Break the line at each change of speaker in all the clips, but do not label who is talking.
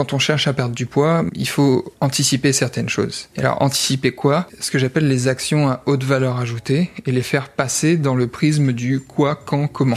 quand on cherche à perdre du poids, il faut anticiper certaines choses. Alors anticiper quoi? Ce que j'appelle les actions à haute valeur ajoutée et les faire passer dans le prisme du quoi, quand, comment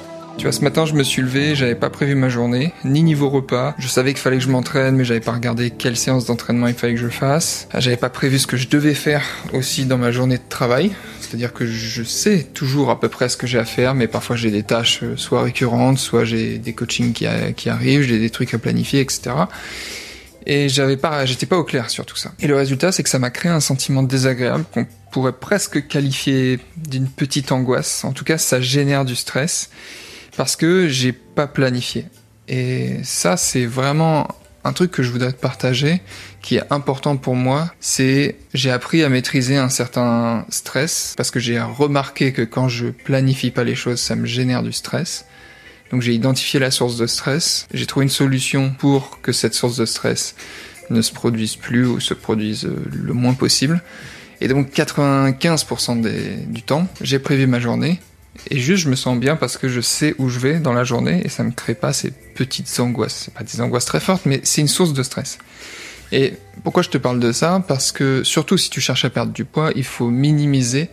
Tu vois, ce matin, je me suis levé, j'avais pas prévu ma journée, ni niveau repas. Je savais qu'il fallait que je m'entraîne, mais j'avais pas regardé quelle séance d'entraînement il fallait que je fasse. J'avais pas prévu ce que je devais faire aussi dans ma journée de travail. C'est-à-dire que je sais toujours à peu près ce que j'ai à faire, mais parfois j'ai des tâches euh, soit récurrentes, soit j'ai des coachings qui, qui arrivent, j'ai des trucs à planifier, etc. Et j'avais pas, j'étais pas au clair sur tout ça. Et le résultat, c'est que ça m'a créé un sentiment désagréable qu'on pourrait presque qualifier d'une petite angoisse. En tout cas, ça génère du stress parce que j'ai pas planifié. Et ça, c'est vraiment un truc que je voudrais te partager qui est important pour moi, c'est j'ai appris à maîtriser un certain stress parce que j'ai remarqué que quand je planifie pas les choses, ça me génère du stress. Donc j'ai identifié la source de stress, j'ai trouvé une solution pour que cette source de stress ne se produise plus ou se produise le moins possible. Et donc 95% du temps, j'ai prévu ma journée et juste, je me sens bien parce que je sais où je vais dans la journée et ça me crée pas ces petites angoisses. C'est pas des angoisses très fortes, mais c'est une source de stress. Et pourquoi je te parle de ça? Parce que surtout si tu cherches à perdre du poids, il faut minimiser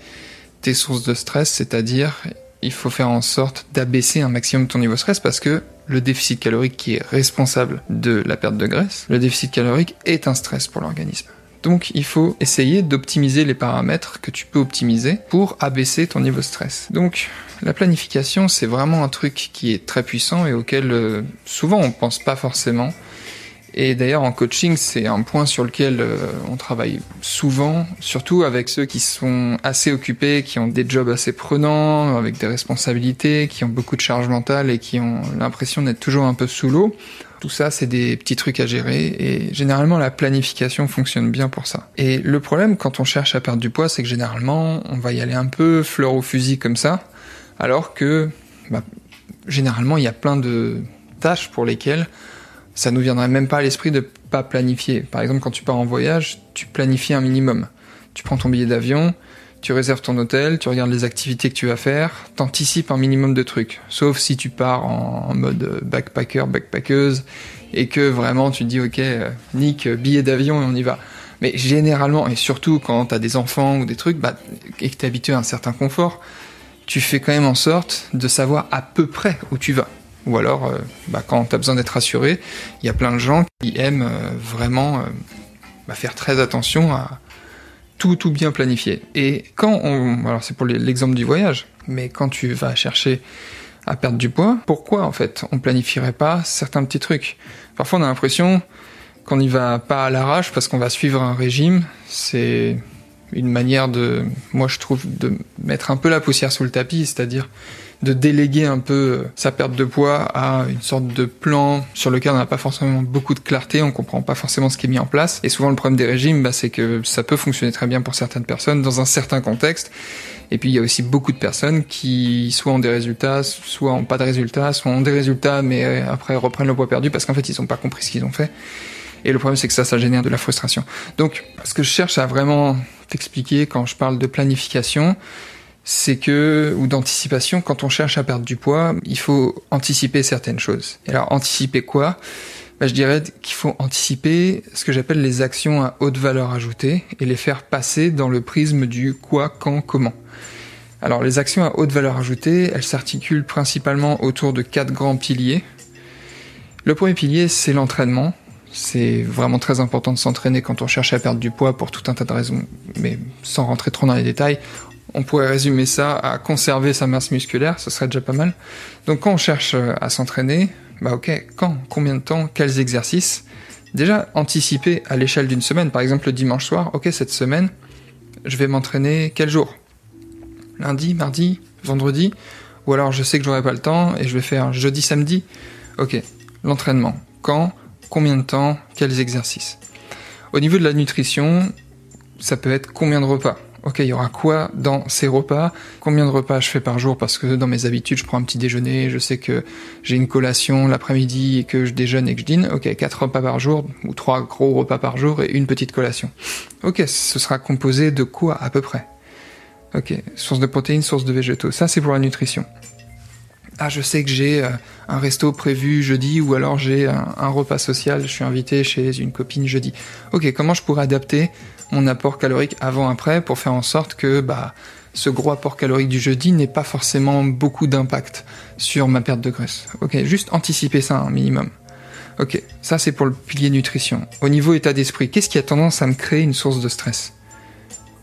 tes sources de stress, c'est-à-dire il faut faire en sorte d'abaisser un maximum ton niveau de stress parce que le déficit calorique qui est responsable de la perte de graisse, le déficit calorique est un stress pour l'organisme. Donc il faut essayer d'optimiser les paramètres que tu peux optimiser pour abaisser ton niveau de stress. Donc la planification, c'est vraiment un truc qui est très puissant et auquel euh, souvent on pense pas forcément. Et d'ailleurs en coaching, c'est un point sur lequel euh, on travaille souvent, surtout avec ceux qui sont assez occupés, qui ont des jobs assez prenants, avec des responsabilités, qui ont beaucoup de charge mentale et qui ont l'impression d'être toujours un peu sous l'eau. Tout ça, c'est des petits trucs à gérer et généralement la planification fonctionne bien pour ça. Et le problème quand on cherche à perdre du poids, c'est que généralement on va y aller un peu fleur au fusil comme ça, alors que bah, généralement il y a plein de tâches pour lesquelles ça nous viendrait même pas à l'esprit de pas planifier. Par exemple, quand tu pars en voyage, tu planifies un minimum. Tu prends ton billet d'avion, tu réserves ton hôtel, tu regardes les activités que tu vas faire, t'anticipes un minimum de trucs. Sauf si tu pars en, mode backpacker, backpackeuse, et que vraiment tu te dis ok, euh, Nick, billet d'avion et on y va. Mais généralement, et surtout quand t'as des enfants ou des trucs, bah, et que t'es habitué à un certain confort, tu fais quand même en sorte de savoir à peu près où tu vas. Ou alors, euh, bah, quand t'as besoin d'être rassuré, il y a plein de gens qui aiment euh, vraiment bah, faire très attention à, tout tout bien planifié. Et quand on, alors c'est pour l'exemple du voyage, mais quand tu vas chercher à perdre du poids, pourquoi en fait on planifierait pas certains petits trucs? Parfois on a l'impression qu'on n'y va pas à l'arrache parce qu'on va suivre un régime. C'est une manière de, moi je trouve, de mettre un peu la poussière sous le tapis, c'est-à-dire de déléguer un peu euh, sa perte de poids à une sorte de plan sur lequel on n'a pas forcément beaucoup de clarté, on comprend pas forcément ce qui est mis en place. Et souvent le problème des régimes, bah, c'est que ça peut fonctionner très bien pour certaines personnes dans un certain contexte. Et puis il y a aussi beaucoup de personnes qui soit ont des résultats, soit ont pas de résultats, soit ont des résultats mais euh, après reprennent le poids perdu parce qu'en fait ils n'ont pas compris ce qu'ils ont fait. Et le problème c'est que ça, ça génère de la frustration. Donc ce que je cherche à vraiment t'expliquer quand je parle de planification, c'est que, ou d'anticipation, quand on cherche à perdre du poids, il faut anticiper certaines choses. Et alors, anticiper quoi? Bah, Je dirais qu'il faut anticiper ce que j'appelle les actions à haute valeur ajoutée et les faire passer dans le prisme du quoi, quand, comment. Alors, les actions à haute valeur ajoutée, elles s'articulent principalement autour de quatre grands piliers. Le premier pilier, c'est l'entraînement. C'est vraiment très important de s'entraîner quand on cherche à perdre du poids pour tout un tas de raisons, mais sans rentrer trop dans les détails. On pourrait résumer ça à conserver sa masse musculaire, ce serait déjà pas mal. Donc quand on cherche euh, à s'entraîner, bah ok, quand, combien de temps, quels exercices? Déjà anticiper à l'échelle d'une semaine, par exemple le dimanche soir, ok cette semaine, je vais m'entraîner quel jour? Lundi, mardi, vendredi? Ou alors je sais que j'aurai pas le temps et je vais faire jeudi, samedi? Ok, l'entraînement. Quand combien de temps, quels exercices. Au niveau de la nutrition, ça peut être combien de repas. Ok, il y aura quoi dans ces repas? Combien de repas je fais par jour? Parce que dans mes habitudes, je prends un petit déjeuner, je sais que j'ai une collation l'après-midi et que je déjeune et que je dîne. Ok, quatre repas par jour ou trois gros repas par jour et une petite collation. Ok, ce sera composé de quoi à peu près? Ok, source de protéines, source de végétaux. Ça, c'est pour la nutrition. Ah, je sais que j'ai euh, un resto prévu jeudi ou alors j'ai un, repas social, je suis invité chez une copine jeudi. Ok, comment je pourrais adapter mon apport calorique avant-après pour faire en sorte que bah, ce gros apport calorique du jeudi n'ait pas forcément beaucoup d'impact sur ma perte de graisse? Ok, juste anticiper ça un minimum. Ok, ça c'est pour le pilier nutrition. Au niveau état d'esprit, qu'est-ce qui a tendance à me créer une source de stress?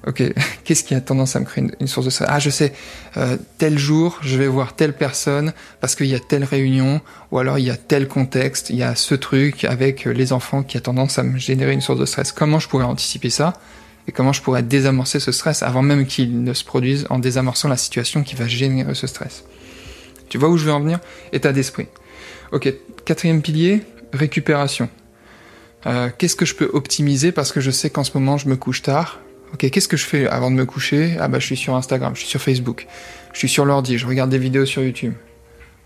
Ok, qu'est-ce qui a tendance à me créer une, source de stress? Ah, je sais, euh, tel jour, je vais voir telle personne parce qu'il y a telle réunion, ou alors il y a tel contexte, il y a ce truc avec les enfants qui a tendance à me générer une source de stress. Comment je pourrais anticiper ça? Et comment je pourrais désamorcer ce stress avant même qu'il ne se produise en désamorçant la situation qui va générer ce stress? Tu vois où je veux en venir? État d'esprit. Ok, quatrième pilier, récupération. Euh, qu'est-ce que je peux optimiser? Parce que je sais qu'en ce moment je me couche tard Ok, qu'est-ce que je fais avant de me coucher? Ah bah je suis sur Instagram, je suis sur Facebook, je suis sur l'ordi, je regarde des vidéos sur YouTube.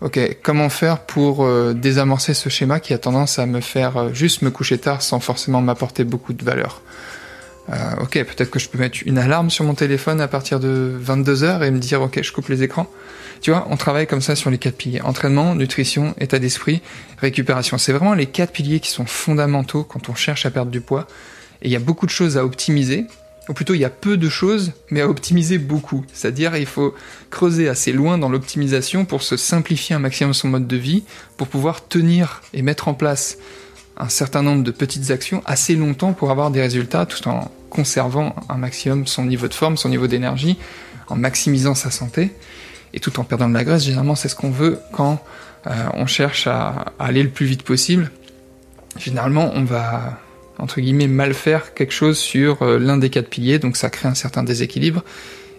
Ok, comment faire pour euh, désamorcer ce schéma qui a tendance à me faire euh, juste me coucher tard sans forcément m'apporter beaucoup de valeur? Euh, Ok, peut-être que je peux mettre une alarme sur mon téléphone à partir de 22h et me dire ok, je coupe les écrans. Tu vois, on travaille comme ça sur les quatre piliers. Entraînement, nutrition, état d'esprit, récupération. C'est vraiment les quatre piliers qui sont fondamentaux quand on cherche à perdre du poids. Et il y a beaucoup de choses à optimiser ou plutôt il y a peu de choses, mais à optimiser beaucoup. C'est-à-dire il faut creuser assez loin dans l'optimisation pour se simplifier un maximum son mode de vie, pour pouvoir tenir et mettre en place un certain nombre de petites actions assez longtemps pour avoir des résultats tout en conservant un maximum son niveau de forme, son niveau d'énergie, en maximisant sa santé et tout en perdant de la graisse. Généralement c'est ce qu'on veut quand euh, on cherche à aller le plus vite possible. Généralement on va entre guillemets, mal faire quelque chose sur euh, l'un des quatre piliers, donc ça crée un certain déséquilibre.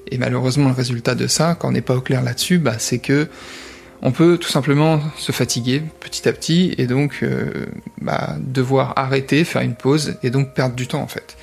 Et malheureusement, le résultat de ça, quand on n'est pas au clair là-dessus, bah, c'est que on peut tout simplement se fatiguer petit à petit et donc euh, bah, devoir arrêter, faire une pause et donc perdre du temps en fait.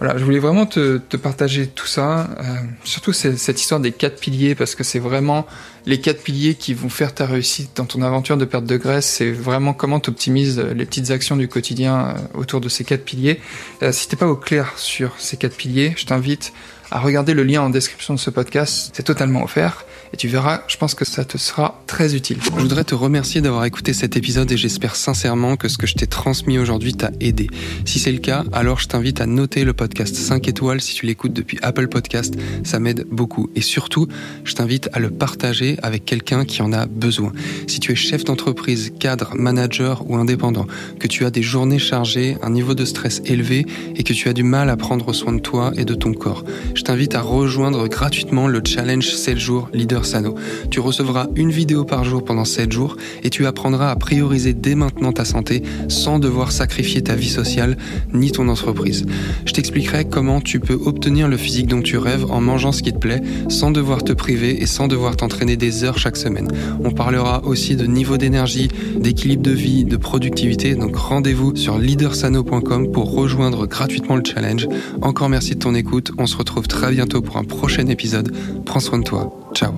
Voilà, je voulais vraiment te, partager tout ça, euh, surtout cette histoire des quatre piliers, parce que c'est vraiment les quatre piliers qui vont faire ta réussite dans ton aventure de perte de graisse. C'est vraiment comment tu optimises les petites actions du quotidien euh, autour de ces quatre piliers. Euh, si t'es pas au clair sur ces quatre piliers, je t'invite à regarder le lien en description de ce podcast. C'est totalement offert et tu verras, je pense que ça te sera très utile.
Je voudrais te remercier d'avoir écouté cet épisode et j'espère sincèrement que ce que je t'ai transmis aujourd'hui t'a aidé. Si c'est le cas, alors je t'invite à noter le podcast 5 étoiles si tu l'écoutes depuis Apple Podcast, ça m'aide beaucoup. Et surtout, je t'invite à le avec quelqu'un qui en a besoin. Si tu es chef d'entreprise, cadre, manager ou indépendant, que tu as des journées chargées, un niveau de stress élevé et que tu as du mal à prendre soin de toi et de ton corps, je t'invite à rejoindre gratuitement le challenge 7 jours Leader Sano. Tu recevras une vidéo par jour pendant 7 jours et tu apprendras à prioriser dès maintenant ta santé sans devoir sacrifier ta vie sociale ni ton entreprise. Je t'expliquerai comment tu peux obtenir le physique dont tu rêves en mangeant ce qui te plaît sans devoir te priver et sans devoir t'entraîner des heures chaque semaine. On parlera aussi de niveau d'énergie, d'équilibre de vie, de productivité. Donc rendez-vous sur leadersano.com pour rejoindre gratuitement le challenge. Encore merci de ton écoute. On se retrouve très bientôt pour un prochain épisode. Prends soin de toi. Ciao.